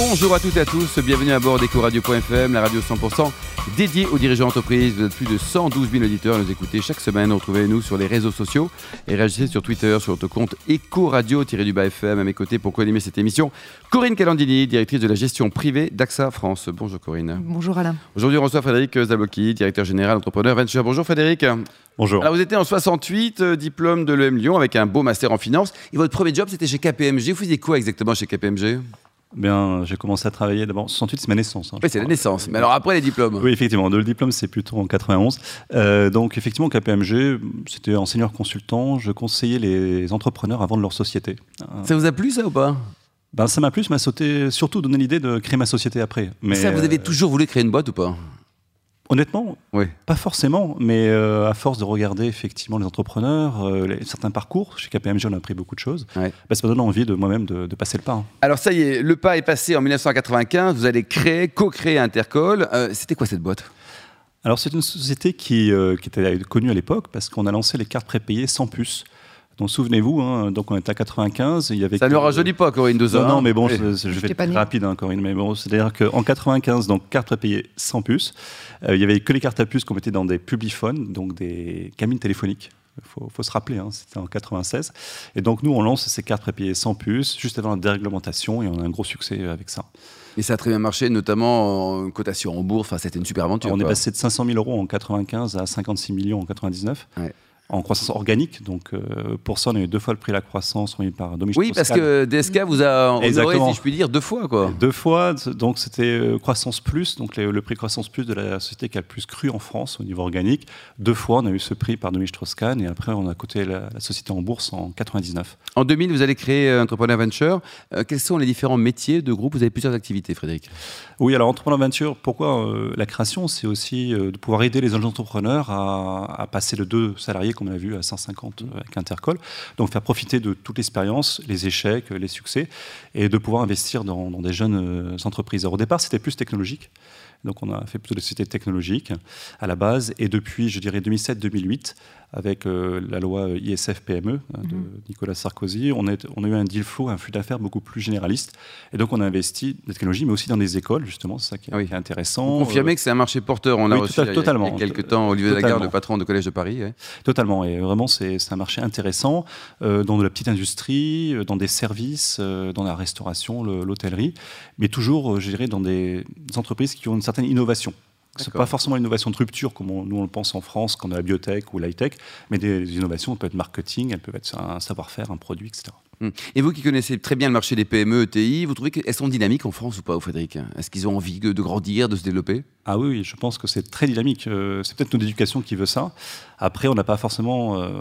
Bonjour à toutes et à tous, bienvenue à bord d'Ecoradio.fm, la radio 100% dédiée aux dirigeants d'entreprise. Vous êtes plus de 112 000 auditeurs à nous écouter chaque semaine. Retrouvez-nous sur les réseaux sociaux et réagissez sur Twitter sur notre compte Ecoradio-FM à mes côtés pour co-animer cette émission. Corinne Calandini, directrice de la gestion privée d'AXA France. Bonjour Corinne. Bonjour Alain. Aujourd'hui, on reçoit Frédéric Zablocki, directeur général entrepreneur Venture. Bonjour Frédéric. Bonjour. Alors vous étiez en 68, euh, diplôme de l'EM Lyon avec un beau master en finance. Et votre premier job, c'était chez KPMG. Vous faisiez quoi exactement chez KPMG Bien, j'ai commencé à travailler d'abord. 68, c'est ma naissance. hein, Oui, c'est la naissance. Mais alors après les diplômes Oui, effectivement. Le diplôme, c'est plutôt en 91. Euh, donc, effectivement, KPMG, c'était enseignant consultant. Je conseillais les entrepreneurs à vendre leur société. Euh, Ça vous a plu ça ou pas? Ben, ça m'a plu, ça m'a sauté, surtout donné l'idée de créer ma société après. Mais Ça, vous avez euh, toujours voulu créer une boîte ou pas? Honnêtement, Oui. pas forcément, mais euh, à force de regarder effectivement les entrepreneurs, euh, les- certains parcours, chez KPMG, on a appris beaucoup de choses. Ouais. Ça m'a donné envie de moi-même de, de passer le pas. hein. Alors ça y est, le pas est passé en 1995. Vous allez créer, co-créer Intercol. Euh, C'était quoi cette boîte? Alors, c'est une société qui, euh, qui était connue à l'époque parce qu'on a lancé les cartes prépayées sans puce. Donc, souvenez-vous, hein, donc on était à 95, il y avait. Ça ne rajeunit pas, Corinne Doza. Non, non, hein mais bon, Oui. je, je vais être très rapide, hein, Corinne. Mais bon, c'est-à-dire qu'en 95, donc carte prépayée sans puce, euh, il y avait que les cartes à puce qu'on mettait dans des publiphones, donc des cabines téléphoniques. Il faut, faut se rappeler, hein, c'était en 96. Et donc, nous, on lance ces cartes prépayées sans puce, juste avant la déréglementation, et on a un gros succès avec ça. Et ça a très bien marché, notamment en cotation en bourse. Enfin, c'était une super aventure. on est passé de 500 000 euros en 95 à 56 millions en 99. Ouais. En croissance organique, donc euh, pour ça on a eu deux fois le prix de la croissance remis par Dominique Oui, parce que DSK vous a honoré, si je puis dire, deux fois. quoi. Deux fois, donc c'était euh, Croissance Plus, donc le, le prix Croissance Plus de la société qui a le plus cru en France au niveau organique. Deux fois, on a eu ce prix par Dominique Strauss-Kahn et après on a coté la, la société en bourse en 99. En 2000, vous allez créer euh, Entrepreneur Venture. Euh, quels sont les différents métiers de groupe? Vous avez plusieurs activités, Frédéric. Oui, alors Entrepreneur Venture, pourquoi euh, la création? C'est aussi de pouvoir aider les entrepreneurs à, à passer de deux salariés, comme on l'a vu, à 150 euh, avec Intercol. Donc faire profiter de toute l'expérience, les échecs, les succès, et de pouvoir investir dans, dans des jeunes euh, entreprises. Alors, au départ, c'était plus technologique. Donc on a fait plutôt des sociétés technologiques à la base, et depuis, je dirais, 2007-2008, avec euh, la loi ISF PME hein, de Nicolas Sarkozy, on, est, on a eu un deal flow, un flux d'affaires beaucoup plus généraliste. Et donc on a investi dans la technologie, mais aussi dans des écoles, justement, c'est ça qui est, Ah oui. qui est intéressant. Confirmez que c'est un marché porteur. On a oui, reçu il y a- totalement. il y a quelques temps Olivier Lagarde, le patron de Collège de Paris. ouais. Totalement, et vraiment c'est un marché intéressant euh, dans de la petite industrie, euh, dans des services, euh, dans la restauration, le- l'hôtellerie, mais toujours, euh, je dirais, dans des entreprises qui ont une certaine innovation. Ce n'est pas forcément l'innovation de rupture comme on- nous on le pense en France, quand on a la biotech ou l'high-tech, mais des innovations, elles peuvent être marketing, elles peuvent être un savoir-faire, un produit, etc. Hum. Et vous qui connaissez très bien le marché des PME, ETI, vous trouvez qu'elles sont dynamiques en France ou pas, Frédéric? Est-ce qu'ils ont envie de grandir, de se développer? Ah oui, oui, je pense que c'est très dynamique. Euh, c'est peut-être notre éducation qui veut ça. Après, on n'a pas forcément euh,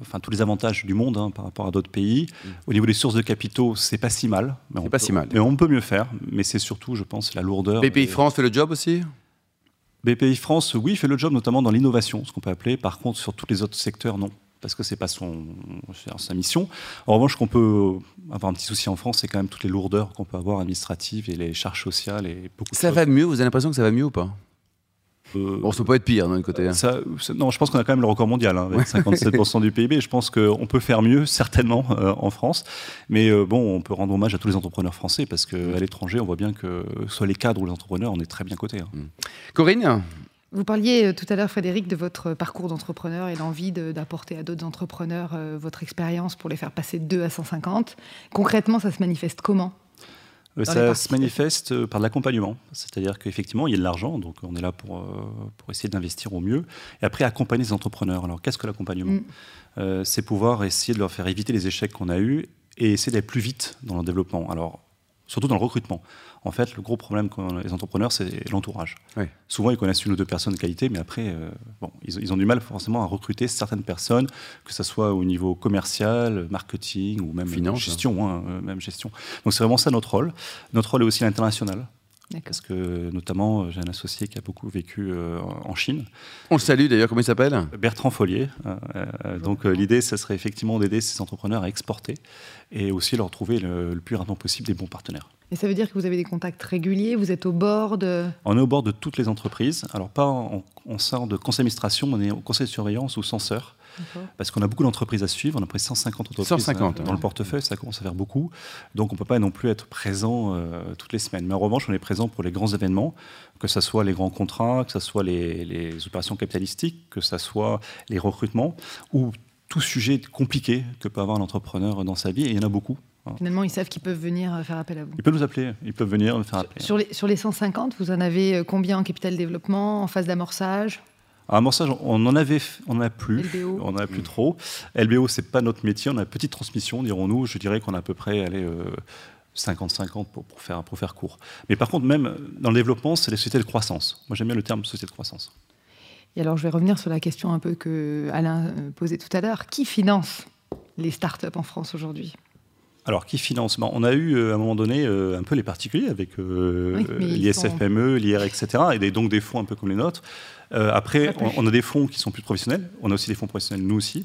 enfin, tous les avantages du monde hein, par rapport à d'autres pays. Au niveau des sources de capitaux, c'est pas si mal. C'est pas peut- si mal. Mais on peut mieux faire. Mais c'est surtout, je pense, la lourdeur. BPI France fait le job aussi? BPI France, oui, fait le job notamment dans l'innovation, ce qu'on peut appeler. Par contre, sur tous les autres secteurs, non. Parce que c'est pas son, sa mission. En revanche, qu'on peut avoir un petit souci en France, c'est quand même toutes les lourdeurs qu'on peut avoir administratives et les charges sociales et beaucoup Ça va mieux Vous avez l'impression que ça va mieux ou pas? Euh, Bon, ça peut pas être pire d'un côté. hein. Ça- ça- non, je pense qu'on a quand même le record mondial, hein, avec 57% du PIB. Je pense qu'on peut faire mieux, certainement, euh, en France. Mais euh, bon, on peut rendre hommage à tous les entrepreneurs français, parce qu'à l'étranger, on voit bien que, soit les cadres ou les entrepreneurs, on est très bien cotés. hein. Corinne Vous parliez euh, tout à l'heure, Frédéric, de votre parcours d'entrepreneur et l'envie de- d'apporter à d'autres entrepreneurs euh, votre expérience pour les faire passer de 2 à 150. Concrètement, ça se manifeste comment? Ça se manifeste euh, par de l'accompagnement. C'est-à-dire qu'effectivement, il y a de l'argent, donc on est là pour, euh, pour essayer d'investir au mieux. Et après, accompagner les entrepreneurs. Alors, qu'est-ce que l'accompagnement Mm. Euh, C'est pouvoir essayer de leur faire éviter les échecs qu'on a eus et essayer d'aller plus vite dans leur développement. Alors, surtout dans le recrutement. En fait, le gros problème qu'ont les entrepreneurs, c'est l'entourage. Oui. Souvent, ils connaissent une ou deux personnes de qualité, mais après, euh, bon, ils, ils ont du mal forcément à recruter certaines personnes, que ce soit au niveau commercial, marketing ou même Finance, gestion. hein, euh, même gestion. Donc, c'est vraiment ça notre rôle. Notre rôle est aussi international. Parce que notamment, j'ai un associé qui a beaucoup vécu en Chine. On le salue d'ailleurs, comment il s'appelle? Bertrand Follier. donc l'idée, ce serait effectivement d'aider ces entrepreneurs à exporter et aussi leur trouver le, le plus rapidement possible des bons partenaires. Et ça veut dire que vous avez des contacts réguliers, vous êtes au bord de... On est au bord de toutes les entreprises. Alors pas en, sort de conseil d'administration, on est au conseil de surveillance ou censeur. Parce qu'on a beaucoup d'entreprises à suivre, on a près de 150 entreprises 150, dans le portefeuille, ça commence à faire beaucoup. Donc on ne peut pas non plus être présent euh, toutes les semaines. Mais en revanche, on est présent pour les grands événements, que ce soit les grands contrats, que ce soit les, les opérations capitalistiques, que ce soit les recrutements, ou tout sujet compliqué que peut avoir un entrepreneur dans sa vie, et il y en a beaucoup. Finalement, ils savent qu'ils peuvent venir euh, faire appel à vous. Ils peuvent nous appeler, ils peuvent venir faire. Sur les, sur les 150, vous en avez euh, combien en capital développement, en phase d'amorçage? Amorçage, on en avait, on en a plus, LBO. on en a plus trop. LBO, c'est pas notre métier, on a une petite transmission, dirons-nous. Je dirais qu'on a à peu près, allez, 50-50 pour, pour, faire, pour faire court. Mais par contre, même dans le développement, c'est les sociétés de croissance. Moi, j'aime bien le terme société de croissance. Et alors, je vais revenir sur la question un peu que Alain euh, posait tout à l'heure. Qui finance les startups en France aujourd'hui? Alors, qui finance? On a eu euh, à un moment donné euh, un peu les particuliers avec euh, l'ISFPME, l'IR, etc. Et donc des fonds un peu comme les nôtres. après, on, a des fonds qui sont plus professionnels. On a aussi des fonds professionnels, nous aussi.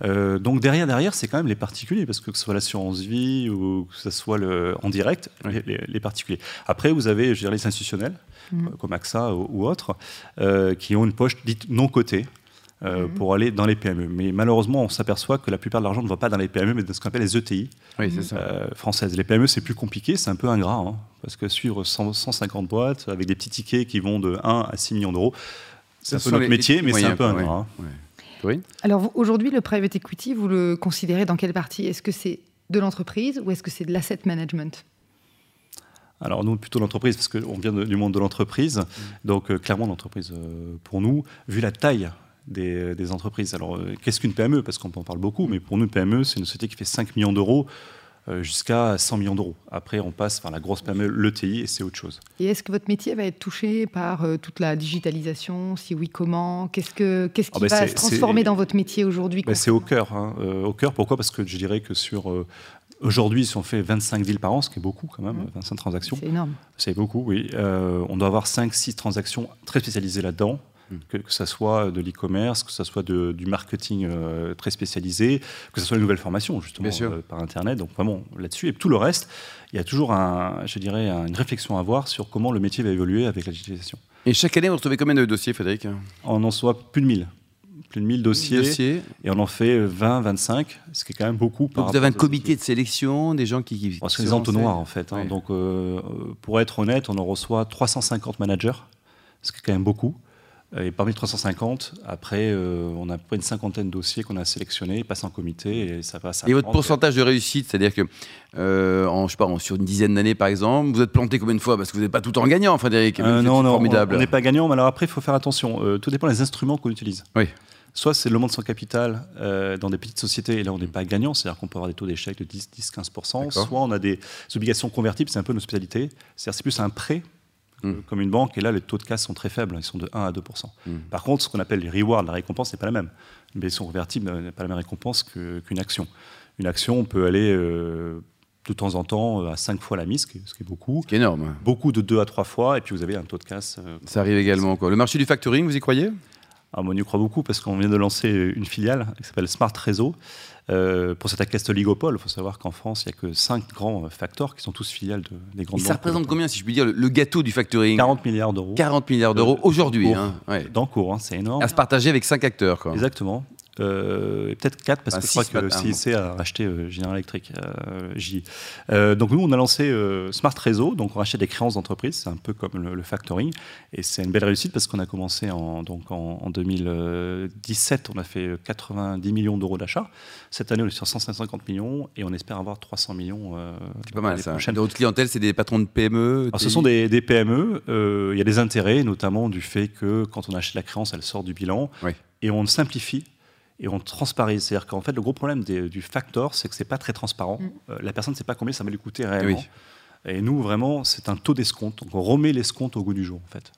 Mmh. donc derrière, derrière, c'est quand même les particuliers, parce que que ce soit l'assurance vie ou que ce soit le, en direct, les, particuliers. Après, vous avez, je dirais, les institutionnels, mmh. comme AXA ou, ou autres, qui ont une poche dite non cotée. Euh, mhm. pour aller dans les PME. Mais malheureusement, on s'aperçoit que la plupart de l'argent ne va pas dans les PME, mais dans ce qu'on appelle les ETI euh, françaises. Les PME, c'est plus compliqué, c'est un peu ingrat, hein, parce que suivre 150 boîtes avec des petits tickets qui vont de 1 à 6 millions d'euros, c'est un peu notre métier, mais c'est un peu ingrat. Hein. Oui. Alors aujourd'hui, le private equity, vous le considérez dans quelle partie? Est-ce que c'est de l'entreprise ou est-ce que c'est de l'asset management? Alors nous, plutôt l'entreprise, parce qu'on vient du monde de l'entreprise. Mm. Donc euh, clairement, l'entreprise, pour nous, vu la taille des, entreprises. Alors, euh, qu'est-ce qu'une PME? Parce qu'on en parle beaucoup, mais pour nous, PME, c'est une société qui fait 5 millions d'euros euh, jusqu'à 100 millions d'euros. Après, on passe par la grosse PME, l'ETI, et c'est autre chose. Et est-ce que votre métier va être touché par euh, toute la digitalisation? Si oui, comment? Qu'est-ce, que, qu'est-ce ah qui bah, va se transformer dans votre métier aujourd'hui? Bah, C'est au cœur. Hein. au cœur, pourquoi? Parce que je dirais que sur... Aujourd'hui, si on fait 25 deals par an, ce qui est beaucoup quand même, 25 mmh. transactions. C'est énorme. C'est beaucoup, oui. on doit avoir 5-6 transactions très spécialisées là-dedans que, ce soit de l'e-commerce, que ce soit du marketing euh, très spécialisé, que ce soit une nouvelle formation justement euh, par Internet. Donc vraiment là-dessus. Et tout le reste, il y a toujours, un, je dirais, une réflexion à avoir sur comment le métier va évoluer avec la digitalisation. Et chaque année, vous retrouvez combien de dossiers, Frédéric? On en soit plus de 1000 plus de 1000 dossiers, et on en fait 20, 25, ce qui est quand même beaucoup. Donc vous avez un comité de sélection, des gens qui... qui c'est des entonnoirs en fait. Hein. Donc euh, pour être honnête, on en reçoit 350 managers, ce qui est quand même beaucoup. Et parmi les 350, après, euh, on a près une cinquantaine de dossiers qu'on a sélectionnés, passent en comité et ça passe. Et votre pourcentage de réussite, c'est-à-dire que, euh, en, je sais pas, sur une dizaine d'années par exemple, vous êtes planté combien de fois? Parce que vous n'êtes pas tout en gagnant, Frédéric. Euh, non, non, formidable. on n'est pas gagnant, mais alors après, il faut faire attention. tout dépend des instruments qu'on utilise. Oui. Soit c'est le monde sans capital dans des petites sociétés, et là on n'est pas gagnant, c'est-à-dire qu'on peut avoir des taux d'échec de 10, 10 15%. Soit on a des obligations convertibles, c'est un peu nos spécialités. C'est-à-dire c'est plus un prêt Mm. comme une banque. Et là, les taux de casse sont très faibles, ils sont de 1 à 2 mm. Par contre, ce qu'on appelle les rewards, la récompense n'est pas la même. Une sont convertible n'est pas la même récompense qu'une action. Une action, on peut aller euh, de temps en temps à 5 fois la mise, ce qui est, beaucoup. C'est énorme. Beaucoup de 2 à 3 fois, et puis vous avez un taux de casse. Euh, Ça arrive également. Quoi. Le marché du factoring, vous y croyez? On y croit beaucoup parce qu'on vient de lancer une filiale qui s'appelle Smart Réseau. Euh, pour cette à oligopole, il faut savoir qu'en France, il n'y a que 5 grands facteurs qui sont tous filiales de, des grandes Et ça représente combien, si je puis dire, le, gâteau du factoring? 40 milliards d'euros. 40 milliards d'euros aujourd'hui. Hein, Dans cours, hein, c'est énorme. À se partager avec 5 acteurs. Quoi. Exactement. Euh, peut-être 4 parce que je crois que le CIC a racheté euh, General Electric. Euh, donc nous, on a lancé Smart Réseau, donc on rachète des créances d'entreprise, c'est un peu comme le, factoring, et c'est une belle réussite parce qu'on a commencé en, donc en, 2017, on a fait 90 millions d'euros d'achat. Cette année, on est sur 150 millions et on espère avoir 300 millions. c'est pas mal ça. De votre clientèle, c'est des patrons de PME Alors, Ce sont des, PME. Il y a des intérêts, notamment du fait que quand on achète la créance, elle sort du bilan. Et on simplifie et on transparaît. C'est-à-dire qu'en fait, le gros problème du factor, c'est que c'est pas très transparent. Mm. Euh, la personne ne sait pas combien ça va lui coûter réellement. Et nous, vraiment, c'est un taux d'escompte. Donc, on remet l'escompte au goût du jour, en fait.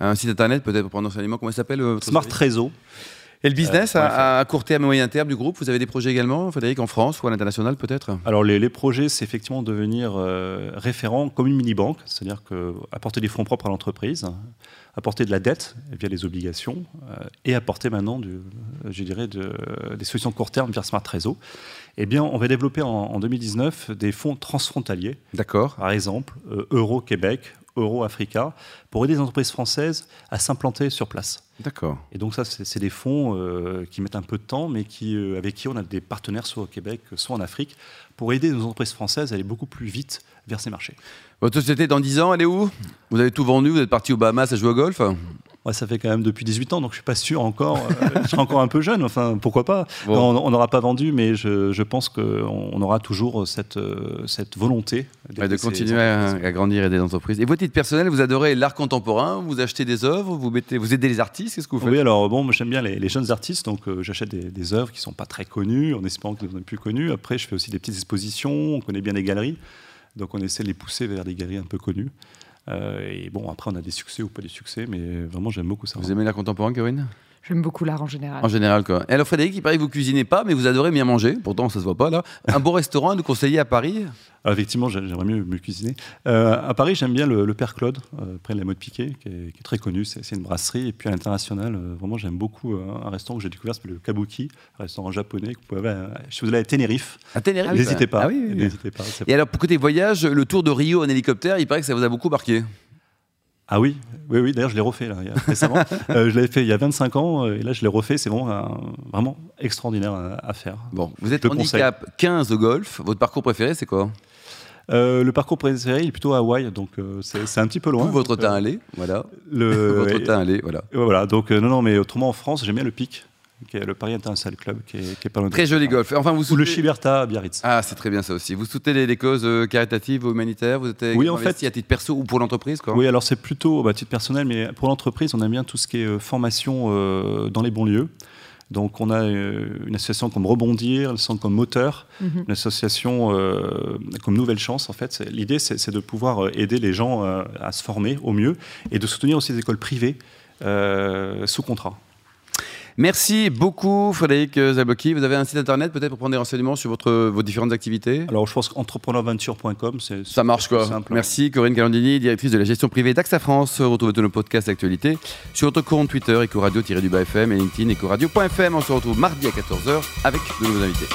Un site internet, peut-être pour prendre enseignement, comment il s'appelle Smart Réseau. Et le business à, court terme et moyen terme du groupe, vous avez des projets également, Frédéric, en France ou à l'international peut-être? Alors les, projets, c'est effectivement devenir référent comme une mini-banque, c'est-à-dire apporter des fonds propres à l'entreprise, apporter de la dette via les obligations et apporter maintenant, du, je dirais, de, des solutions court terme via Smart Réseau. Eh bien, on va développer en, 2019 des fonds transfrontaliers. D'accord. Par exemple, Euro-Québec, Euro-Africa, pour aider les entreprises françaises à s'implanter sur place. D'accord. Et donc ça, c'est des fonds euh, qui mettent un peu de temps, mais qui, euh, avec qui on a des partenaires soit au Québec, soit en Afrique, pour aider nos entreprises françaises à aller beaucoup plus vite vers ces marchés. Votre société, dans 10 ans, elle est où? Vous avez tout vendu, vous êtes parti aux Bahamas à jouer au golf? Ça fait quand même depuis 18 ans, donc je suis pas sûr encore. Euh, je suis encore un peu jeune, enfin pourquoi pas. On n'aura pas vendu, mais je, pense qu'on aura toujours cette, euh, cette volonté de continuer à, grandir et les entreprises. Et votre titre personnel, vous adorez l'art contemporain, vous achetez des œuvres, vous, mettez, vous aidez les artistes, qu'est-ce que vous faites? Oui, alors bon, moi j'aime bien les, jeunes artistes, donc euh, j'achète des, des, œuvres qui sont pas très connues, en espérant qu'elles soient plus connues. Après, je fais aussi des petites expositions, on connaît bien les galeries, donc on essaie de les pousser vers des galeries un peu connues. Euh, et bon, après, on a des succès ou pas des succès, mais vraiment, j'aime beaucoup ça. Vous aimez l'art contemporain, Corinne J'aime beaucoup l'art en général. En général, quoi. Et alors, Frédéric, il paraît que vous cuisinez pas, mais vous adorez bien manger. Pourtant, ça se voit pas là. Un beau restaurant à nous conseiller à Paris ah, Effectivement, j'aimerais mieux me cuisiner. Euh, à Paris, j'aime bien le, Père Claude, euh, près de la mode Piquet, qui est, très connu. C'est une brasserie. Et puis à l'international, euh, vraiment, j'aime beaucoup un restaurant que j'ai découvert, c'est le Kabuki, un restaurant japonais que vous pouvez avoir. Je vous allez à Tenerife. À Tenerife N'hésitez pas. Ah, oui, oui. pas. Et alors, pour côté voyage, le tour de Rio en hélicoptère, il paraît que ça vous a beaucoup marqué. Ah oui, oui, oui. D'ailleurs, je l'ai refait là, récemment. Euh, je l'avais fait il y a 25 ans euh, et là, je l'ai refait. C'est vraiment, vraiment extraordinaire à, faire. Bon, vous êtes handicap 15 au golf. Votre parcours préféré, c'est quoi? Euh, le parcours préféré, il est plutôt à Hawaï, donc c'est un petit peu loin. Où votre teint allait, voilà. Le... votre teint allait, voilà. Voilà, donc non, non, mais autrement en France, j'aime bien le pic qui est le Paris International Club, qui est, qui est pas loin Très joli golf. Enfin, vous Ou le Chiberta à Biarritz. Ah, c'est très bien ça aussi. Vous soutenez les, causes euh, caritatives ou humanitaires? Vous êtes oui, en fait, à titre perso ou pour l'entreprise Oui, alors c'est plutôt bah, à titre personnel, mais pour l'entreprise, on aime bien tout ce qui est euh, formation euh, dans les bons lieux. Donc on a une association comme Rebondir, le centre comme Moteur, mhm. une association comme Nouvelle Chance en fait. L'idée c'est de pouvoir aider les gens à se former au mieux et de soutenir aussi les écoles privées sous contrat. Merci beaucoup, Frédéric Zabocki. Vous avez un site internet peut-être pour prendre des renseignements sur votre, vos différentes activités? Alors, je pense qu'entrepreneurventure.com, c'est. Ça marche quoi. Simple. Merci, Corinne Calandini, directrice de la gestion privée d'AXA France. Retrouvez tous nos podcasts d'actualité sur notre compte Twitter, Ecoradio-FM et LinkedIn, Ecoradio.fm. On se retrouve mardi à 14h avec de nouveaux invités.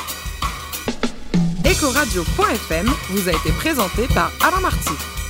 Ecoradio.fm vous a été présenté par Alain Marty.